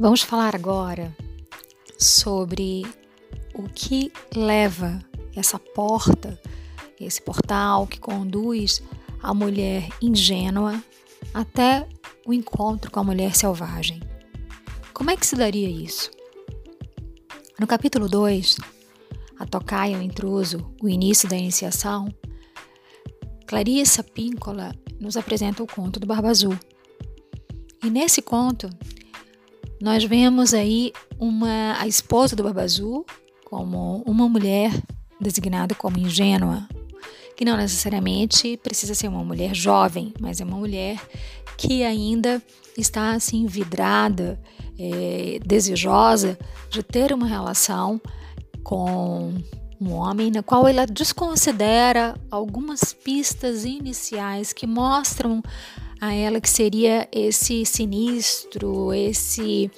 Vamos falar agora sobre o que leva essa porta, esse portal que conduz a mulher ingênua até o encontro com a mulher selvagem. Como é que se daria isso? No capítulo 2, a tocaia, o intruso, o início da iniciação, Clarissa Píncola nos apresenta o conto do Barba Azul. E nesse conto, nós vemos aí uma a esposa do Barba Azul como uma mulher designada como ingênua, que não necessariamente precisa ser uma mulher jovem, mas é uma mulher que ainda está assim vidrada, é, desejosa de ter uma relação com um homem na qual ela desconsidera algumas pistas iniciais que mostram a ela que seria esse sinistro, esse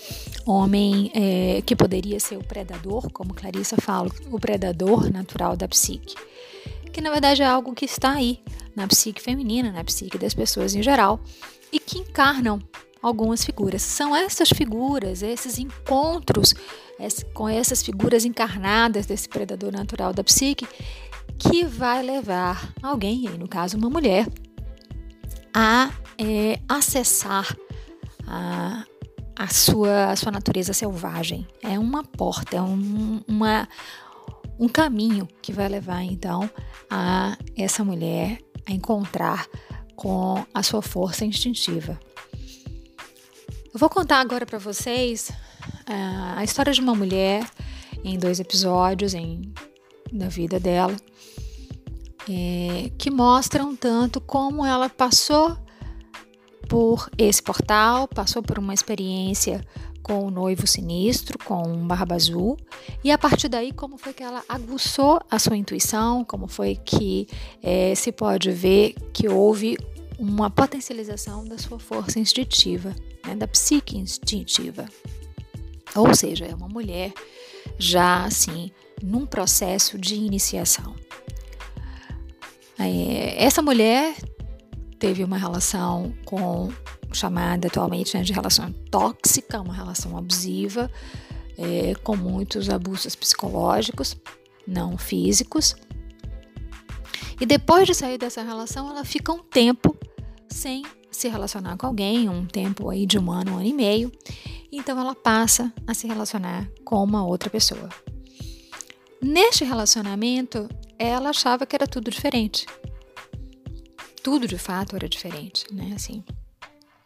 homem é, que poderia ser o predador, como Clarissa fala, o predador natural da psique. Que na verdade é algo que está aí na psique feminina, na psique das pessoas em geral, e que encarnam algumas figuras. São essas figuras, esses encontros com essas figuras encarnadas desse predador natural da psique, que vai levar alguém, no caso uma mulher, a é, acessar a, a, sua, a sua natureza selvagem. É uma porta, é um, uma, um caminho que vai levar então a essa mulher a encontrar com a sua força instintiva. Eu vou contar agora para vocês uh, a história de uma mulher em dois episódios em, da vida dela, é, que mostram tanto como ela passou por esse portal, passou por uma experiência com o noivo sinistro, com um barba azul, e a partir daí como foi que ela aguçou a sua intuição, como foi que é, se pode ver que houve uma potencialização da sua força instintiva, né, da psique instintiva. Ou seja, é uma mulher já assim num processo de iniciação. É, essa mulher teve uma relação com chamada atualmente né, de relação tóxica, uma relação abusiva, é, com muitos abusos psicológicos, não físicos. E depois de sair dessa relação, ela fica um tempo sem se relacionar com alguém, um tempo aí de um ano, um ano e meio. Então ela passa a se relacionar com uma outra pessoa. Neste relacionamento, ela achava que era tudo diferente tudo de fato era diferente, né? Assim,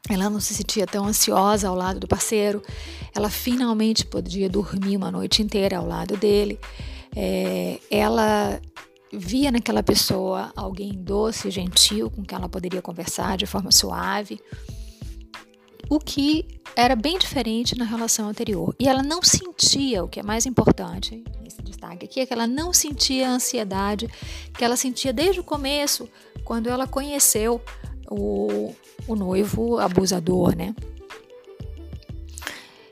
ela não se sentia tão ansiosa ao lado do parceiro, ela finalmente podia dormir uma noite inteira ao lado dele, é, ela via naquela pessoa alguém doce, gentil, com quem ela poderia conversar de forma suave, o que era bem diferente na relação anterior. E ela não sentia, o que é mais importante, esse destaque aqui, é que ela não sentia a ansiedade que ela sentia desde o começo, quando ela conheceu o, o noivo abusador, né?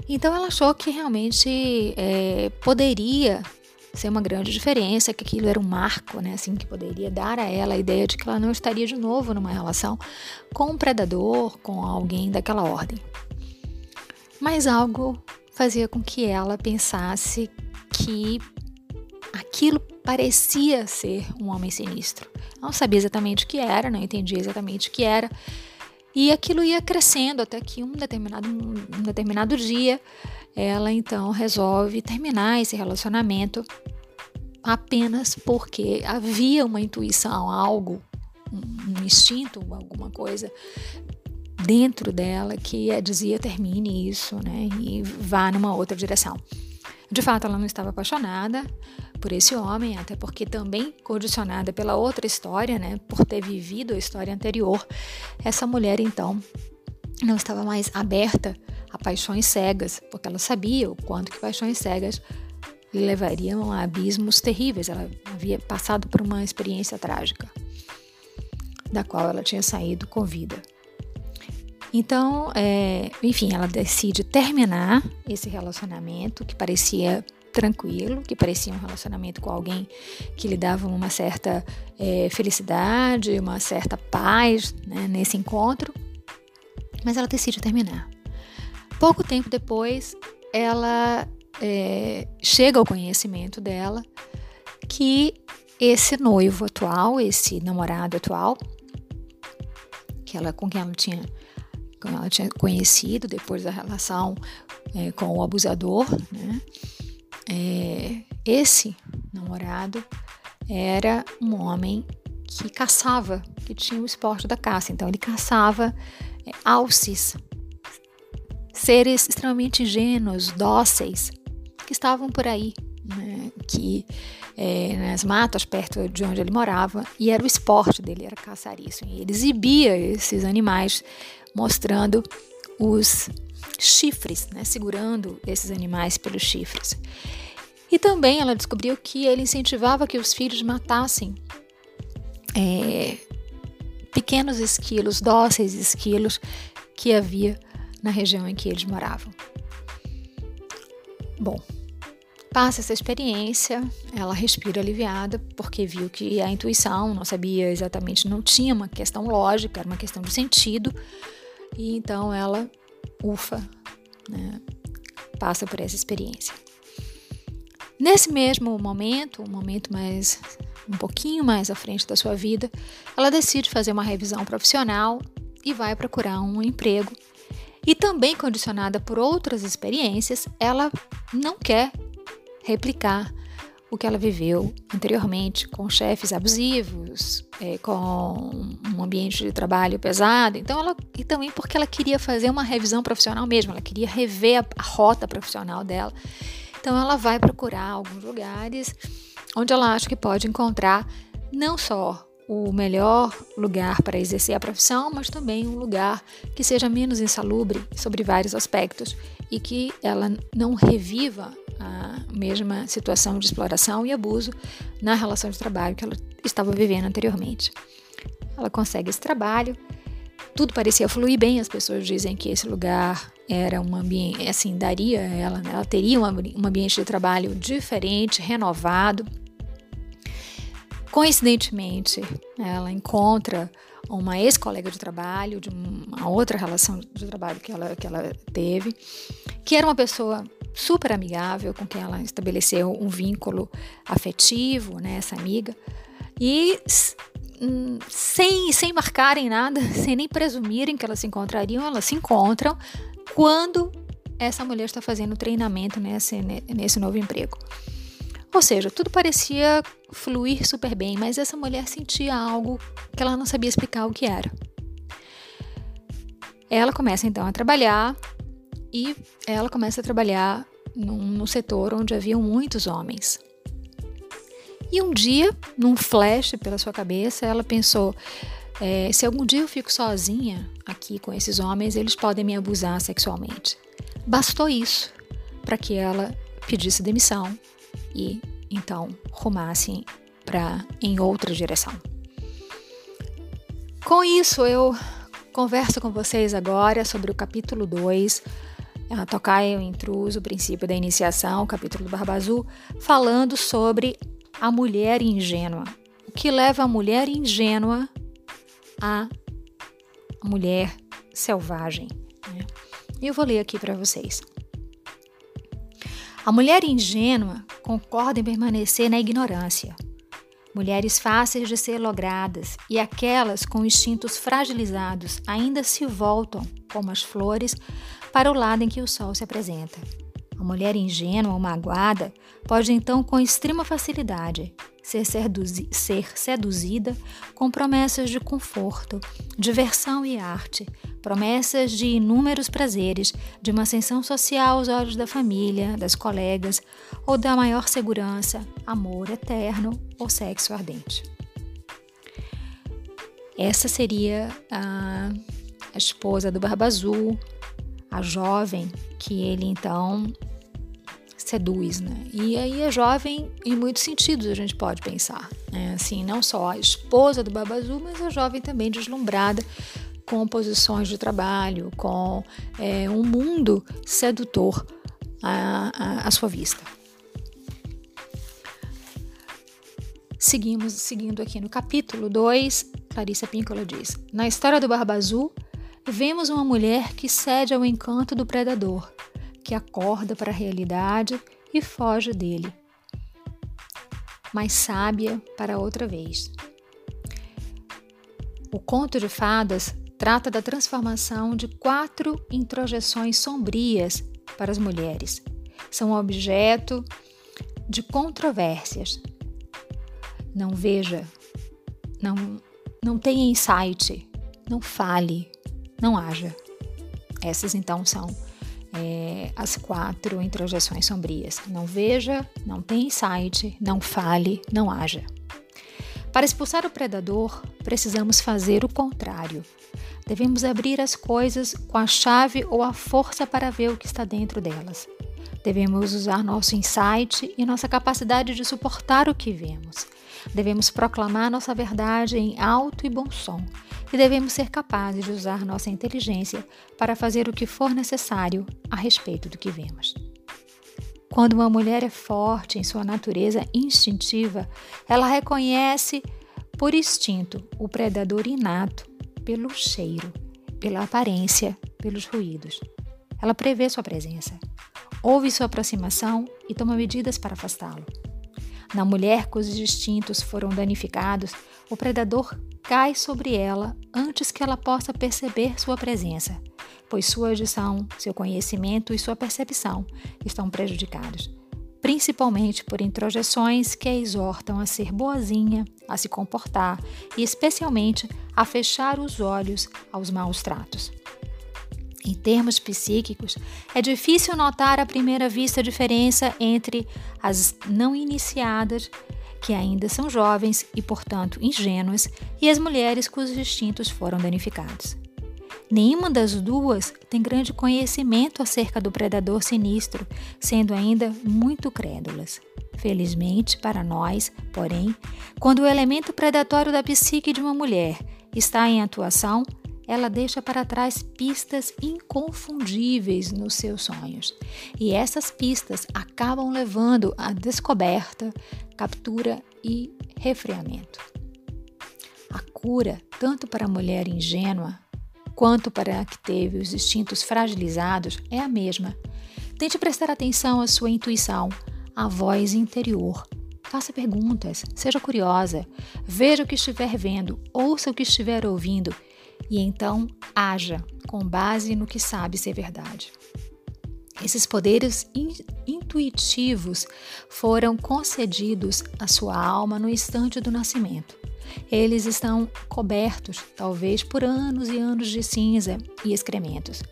Então ela achou que realmente é, poderia ser uma grande diferença, que aquilo era um marco, né, assim, que poderia dar a ela a ideia de que ela não estaria de novo numa relação com um predador, com alguém daquela ordem. Mas algo fazia com que ela pensasse que aquilo parecia ser um homem sinistro. Não sabia exatamente o que era, não entendia exatamente o que era. E aquilo ia crescendo até que um determinado, um determinado dia ela então resolve terminar esse relacionamento apenas porque havia uma intuição, algo, um instinto, alguma coisa dentro dela que dizia termine isso, né, e vá numa outra direção. De fato, ela não estava apaixonada por esse homem, até porque também condicionada pela outra história, né, por ter vivido a história anterior, essa mulher então não estava mais aberta a paixões cegas, porque ela sabia o quanto que paixões cegas levariam a abismos terríveis. Ela havia passado por uma experiência trágica, da qual ela tinha saído com vida. Então, é, enfim, ela decide terminar esse relacionamento que parecia tranquilo, que parecia um relacionamento com alguém que lhe dava uma certa é, felicidade, uma certa paz né, nesse encontro, mas ela decide terminar. Pouco tempo depois, ela é, chega ao conhecimento dela que esse noivo atual, esse namorado atual, que ela, com quem ela tinha, ela tinha conhecido depois da relação é, com o abusador, né? É, esse namorado era um homem que caçava, que tinha o esporte da caça. Então ele caçava alces, seres extremamente ingênuos, dóceis, que estavam por aí, né, que é, nas matas perto de onde ele morava, e era o esporte dele, era caçar isso. E ele exibia esses animais, mostrando os chifres, né, segurando esses animais pelos chifres. E também ela descobriu que ele incentivava que os filhos matassem é, pequenos esquilos, dóceis esquilos que havia na região em que eles moravam. Bom, passa essa experiência, ela respira aliviada porque viu que a intuição não sabia exatamente, não tinha uma questão lógica, era uma questão de sentido, e então ela ufa, né, passa por essa experiência. Nesse mesmo momento, um momento mais um pouquinho mais à frente da sua vida, ela decide fazer uma revisão profissional e vai procurar um emprego. E também condicionada por outras experiências, ela não quer replicar o que ela viveu anteriormente com chefes abusivos, é, com um ambiente de trabalho pesado. Então, ela e também porque ela queria fazer uma revisão profissional mesmo, ela queria rever a, a rota profissional dela então ela vai procurar alguns lugares onde ela acha que pode encontrar não só o melhor lugar para exercer a profissão, mas também um lugar que seja menos insalubre sobre vários aspectos e que ela não reviva a mesma situação de exploração e abuso na relação de trabalho que ela estava vivendo anteriormente. Ela consegue esse trabalho, tudo parecia fluir bem, as pessoas dizem que esse lugar era um ambiente, assim, daria ela, né? ela teria um, um ambiente de trabalho diferente, renovado. Coincidentemente, ela encontra uma ex-colega de trabalho, de uma outra relação de trabalho que ela, que ela teve, que era uma pessoa super amigável, com quem ela estabeleceu um vínculo afetivo, né, essa amiga, e hum, sem, sem marcarem nada, sem nem presumirem que elas se encontrariam, elas se encontram, quando essa mulher está fazendo treinamento nesse, nesse novo emprego. Ou seja, tudo parecia fluir super bem, mas essa mulher sentia algo que ela não sabia explicar o que era. Ela começa então a trabalhar e ela começa a trabalhar num, setor onde havia muitos homens. E um dia, num flash pela sua cabeça, ela pensou: é, se algum dia eu fico sozinha aqui com esses homens, eles podem me abusar sexualmente. Bastou isso para que ela pedisse demissão e então rumasse para em outra direção. Com isso, eu converso com vocês agora sobre o capítulo 2, Tocaio Intruso, o princípio da iniciação, capítulo do Barba Azul, falando sobre a mulher ingênua. O que leva a mulher ingênua a mulher selvagem. Né? E eu vou ler aqui para vocês. A mulher ingênua concorda em permanecer na ignorância. Mulheres fáceis de ser logradas e aquelas com instintos fragilizados ainda se voltam, como as flores, para o lado em que o sol se apresenta. A mulher ingênua ou magoada pode então, com extrema facilidade, ser, seduzi ser seduzida com promessas de conforto, diversão e arte, promessas de inúmeros prazeres, de uma ascensão social aos olhos da família, das colegas, ou da maior segurança, amor eterno ou sexo ardente. Essa seria a, a esposa do Barba Azul, a jovem que ele então seduz, né? E aí a jovem, em muitos sentidos, a gente pode pensar, né? Assim, não só a esposa do Babazu, mas a jovem também deslumbrada com posições de trabalho, com é, um mundo sedutor à, à, à sua vista. Seguimos seguindo aqui no capítulo 2, Clarissa Píncola diz: Na história do Barba Azul, vemos uma mulher que cede ao encanto do predador, que acorda para a realidade e foge dele. Mas sábia para outra vez. O conto de fadas trata da transformação de quatro introjeções sombrias para as mulheres. São objeto de controvérsias. Não veja, não, não tenha insight, não fale, não haja. Essas então são é, as quatro introjeções sombrias. Não veja, não tenha insight, não fale, não haja. Para expulsar o predador, precisamos fazer o contrário. Devemos abrir as coisas com a chave ou a força para ver o que está dentro delas. Devemos usar nosso insight e nossa capacidade de suportar o que vemos. Devemos proclamar nossa verdade em alto e bom som. E devemos ser capazes de usar nossa inteligência para fazer o que for necessário a respeito do que vemos. Quando uma mulher é forte em sua natureza instintiva, ela reconhece por instinto o predador inato pelo cheiro, pela aparência, pelos ruídos. Ela prevê sua presença ouve sua aproximação e toma medidas para afastá-lo. Na mulher cujos instintos foram danificados, o predador cai sobre ela antes que ela possa perceber sua presença, pois sua audição, seu conhecimento e sua percepção estão prejudicados, principalmente por introjeções que a exortam a ser boazinha, a se comportar e, especialmente, a fechar os olhos aos maus tratos. Em termos psíquicos, é difícil notar à primeira vista a diferença entre as não iniciadas, que ainda são jovens e, portanto, ingênuas, e as mulheres cujos instintos foram danificados. Nenhuma das duas tem grande conhecimento acerca do predador sinistro, sendo ainda muito crédulas. Felizmente para nós, porém, quando o elemento predatório da psique de uma mulher está em atuação, ela deixa para trás pistas inconfundíveis nos seus sonhos. E essas pistas acabam levando à descoberta, captura e refreamento. A cura, tanto para a mulher ingênua quanto para a que teve os instintos fragilizados, é a mesma. Tente prestar atenção à sua intuição, à voz interior. Faça perguntas, seja curiosa, veja o que estiver vendo, ouça o que estiver ouvindo e então haja com base no que sabe ser verdade. Esses poderes in intuitivos foram concedidos à sua alma no instante do nascimento. Eles estão cobertos, talvez, por anos e anos de cinza e excrementos.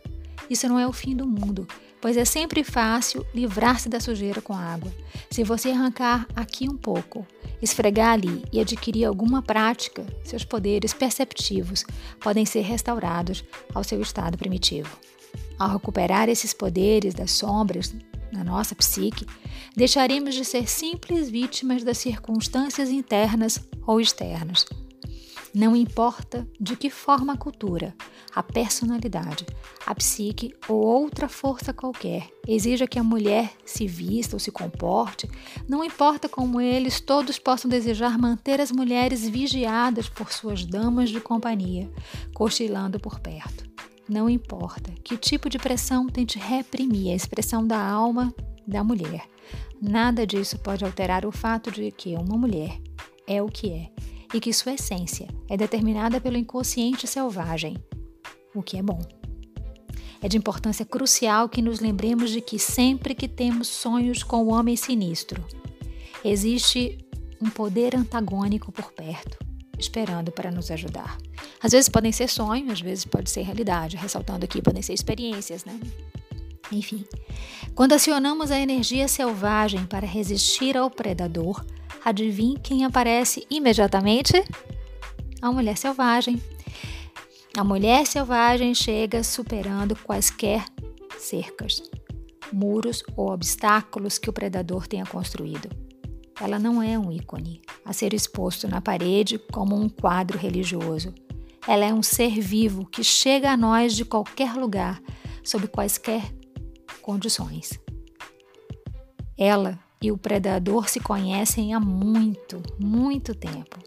Isso não é o fim do mundo, pois é sempre fácil livrar-se da sujeira com água. Se você arrancar aqui um pouco, esfregar ali e adquirir alguma prática, seus poderes perceptivos podem ser restaurados ao seu estado primitivo. Ao recuperar esses poderes das sombras na nossa psique, deixaremos de ser simples vítimas das circunstâncias internas ou externas não importa de que forma a cultura, a personalidade, a psique ou outra força qualquer exija que a mulher se vista ou se comporte, não importa como eles todos possam desejar manter as mulheres vigiadas por suas damas de companhia, cochilando por perto. Não importa que tipo de pressão tente reprimir a expressão da alma da mulher. Nada disso pode alterar o fato de que uma mulher é o que é e que sua essência é determinada pelo inconsciente selvagem, o que é bom. É de importância crucial que nos lembremos de que sempre que temos sonhos com o homem sinistro, existe um poder antagônico por perto, esperando para nos ajudar. Às vezes podem ser sonhos, às vezes pode ser realidade, ressaltando aqui podem ser experiências, né? Enfim, quando acionamos a energia selvagem para resistir ao predador, Adivinhe quem aparece imediatamente? A mulher selvagem. A mulher selvagem chega superando quaisquer cercas, muros ou obstáculos que o predador tenha construído. Ela não é um ícone a ser exposto na parede como um quadro religioso. Ela é um ser vivo que chega a nós de qualquer lugar, sob quaisquer condições. Ela e o predador se conhecem há muito, muito tempo.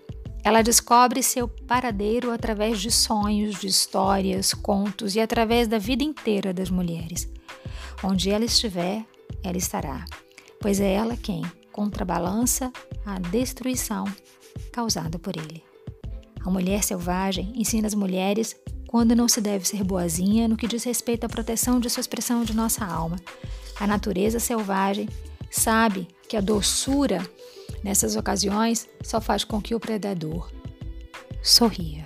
Ela descobre seu paradeiro através de sonhos, de histórias, contos e através da vida inteira das mulheres. Onde ela estiver, ela estará, pois é ela quem contrabalança a destruição causada por ele. A mulher selvagem ensina as mulheres quando não se deve ser boazinha no que diz respeito à proteção de sua expressão de nossa alma. A natureza selvagem sabe que a doçura nessas ocasiões só faz com que o predador sorria.